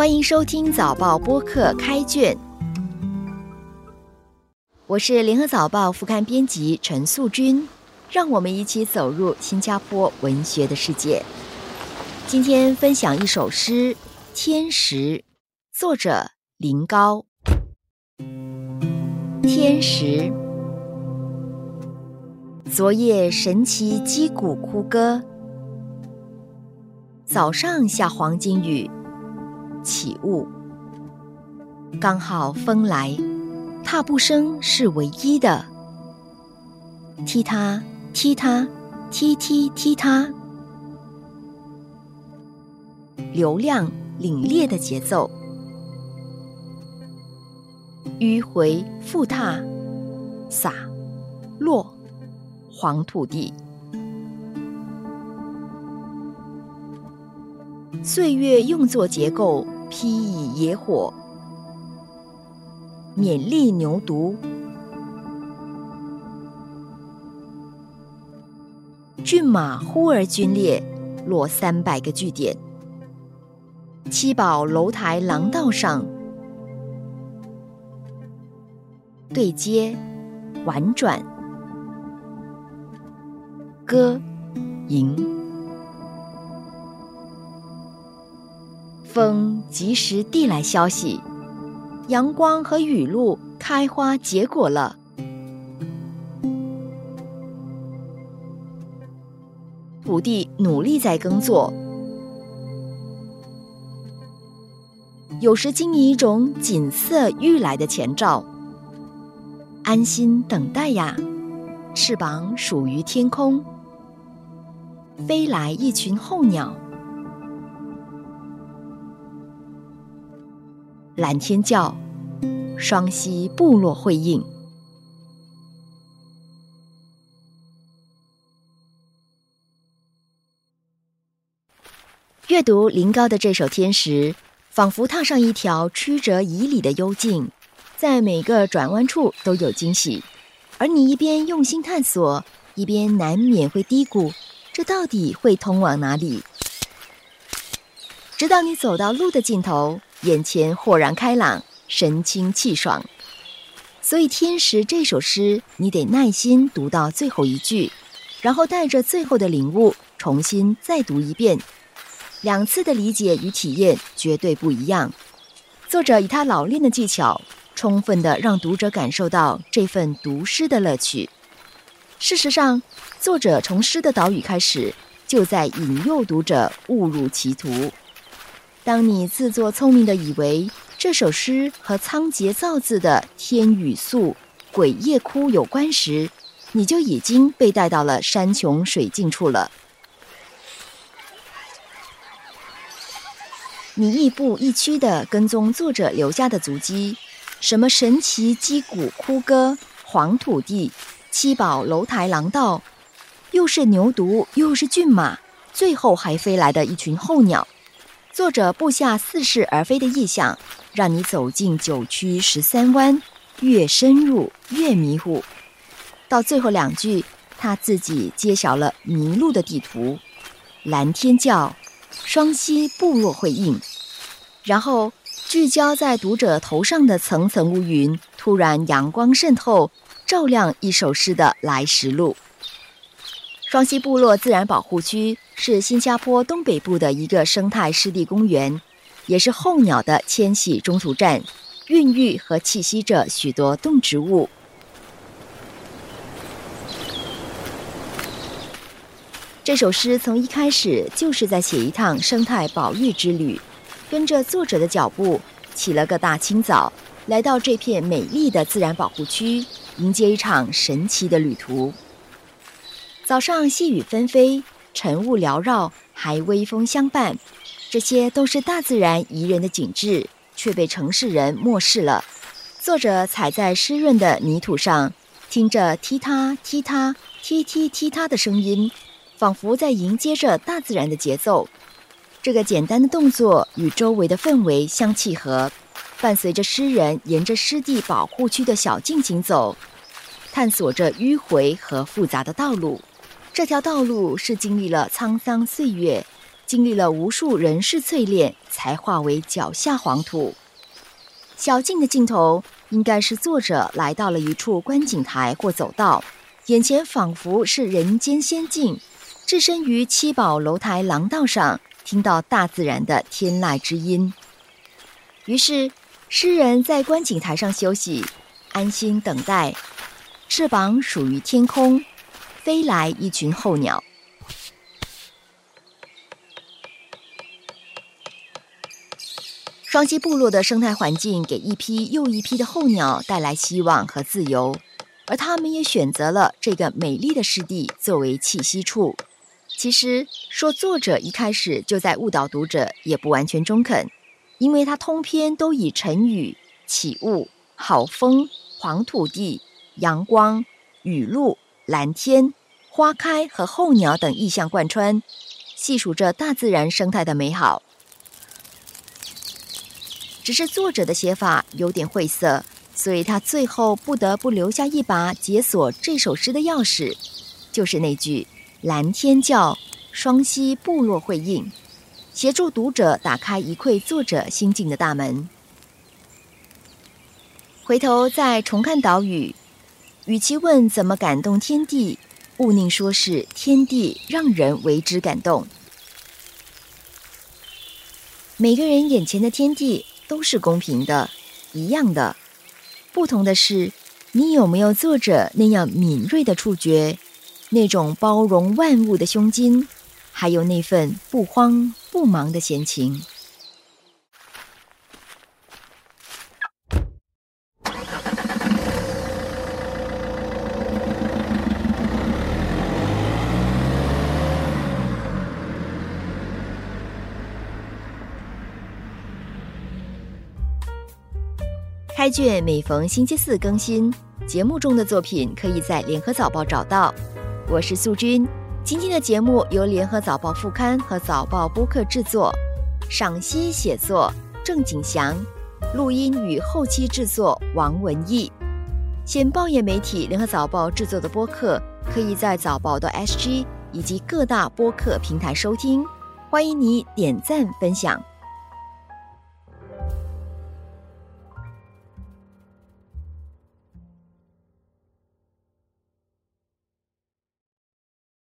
欢迎收听早报播客开卷，我是联合早报副刊编辑陈素君，让我们一起走入新加坡文学的世界。今天分享一首诗《天时》，作者林高。天时，昨夜神奇击鼓哭歌，早上下黄金雨。起雾，刚好风来，踏步声是唯一的。踢踏踢踏踢踢踢踏，流量凛冽的节奏。迂回复踏，洒落黄土地。岁月用作结构，披以野火，勉励牛犊。骏马忽而军列，落三百个据点。七宝楼台廊道上，对接婉转，歌吟。风及时递来消息，阳光和雨露开花结果了。土地努力在耕作，有时经历一种锦瑟欲来的前兆，安心等待呀，翅膀属于天空，飞来一群候鸟。蓝天叫，双溪部落会应。阅读林高的这首《天时》，仿佛踏上一条曲折迤逦的幽径，在每个转弯处都有惊喜。而你一边用心探索，一边难免会嘀咕：这到底会通往哪里？直到你走到路的尽头。眼前豁然开朗，神清气爽。所以《天时》这首诗，你得耐心读到最后一句，然后带着最后的领悟，重新再读一遍。两次的理解与体验绝对不一样。作者以他老练的技巧，充分的让读者感受到这份读诗的乐趣。事实上，作者从诗的导语开始，就在引诱读者误入歧途。当你自作聪明的以为这首诗和仓颉造字的“天雨粟，鬼夜哭”有关时，你就已经被带到了山穷水尽处了。你亦步亦趋地跟踪作者留下的足迹，什么神奇击鼓哭歌、黄土地、七宝楼台廊道，又是牛犊，又是骏马，最后还飞来的一群候鸟。作者布下似是而非的意象，让你走进九曲十三弯，越深入越迷糊。到最后两句，他自己揭晓了迷路的地图：蓝天叫，双溪部落会应。然后聚焦在读者头上的层层乌云，突然阳光渗透，照亮一首诗的来时路。双溪部落自然保护区是新加坡东北部的一个生态湿地公园，也是候鸟的迁徙中途站，孕育和栖息着许多动植物。这首诗从一开始就是在写一趟生态保育之旅，跟着作者的脚步，起了个大清早，来到这片美丽的自然保护区，迎接一场神奇的旅途。早上细雨纷飞，晨雾缭绕，还微风相伴，这些都是大自然宜人的景致，却被城市人漠视了。作者踩在湿润的泥土上，听着踢踏踢踏踢踢踢踏的声音，仿佛在迎接着大自然的节奏。这个简单的动作与周围的氛围相契合，伴随着诗人沿着湿地保护区的小径行走，探索着迂回和复杂的道路。这条道路是经历了沧桑岁月，经历了无数人事淬炼，才化为脚下黄土。小径的尽头，应该是作者来到了一处观景台或走道，眼前仿佛是人间仙境，置身于七宝楼台廊道上，听到大自然的天籁之音。于是，诗人在观景台上休息，安心等待，翅膀属于天空，飞来一群候鸟。双溪部落的生态环境给一批又一批的候鸟带来希望和自由，而他们也选择了这个美丽的湿地作为栖息处。其实说作者一开始就在误导读者，也不完全中肯，因为他通篇都以晨雨、起雾、好风、黄土地、阳光、雨露、蓝天、花开和候鸟等意象贯穿，细数着大自然生态的美好。只是作者的写法有点晦涩，所以他最后不得不留下一把解锁这首诗的钥匙，就是那句“蓝天叫，双溪部落会应”，协助读者打开一窥作者心境的大门。回头再重看岛屿，与其问怎么感动天地，勿宁说是天地让人为之感动。每个人眼前的天地。都是公平的，一样的。不同的是，你有没有作者那样敏锐的触觉，那种包容万物的胸襟，还有那份不慌不忙的闲情。开卷每逢星期四更新，节目中的作品可以在联合早报找到。我是素君，今天的节目由联合早报副刊和早报播客制作，赏析写作郑景祥，录音与后期制作王文义。现报业媒体联合早报制作的播客，可以在早报的 SG 以及各大播客平台收听，欢迎你点赞分享。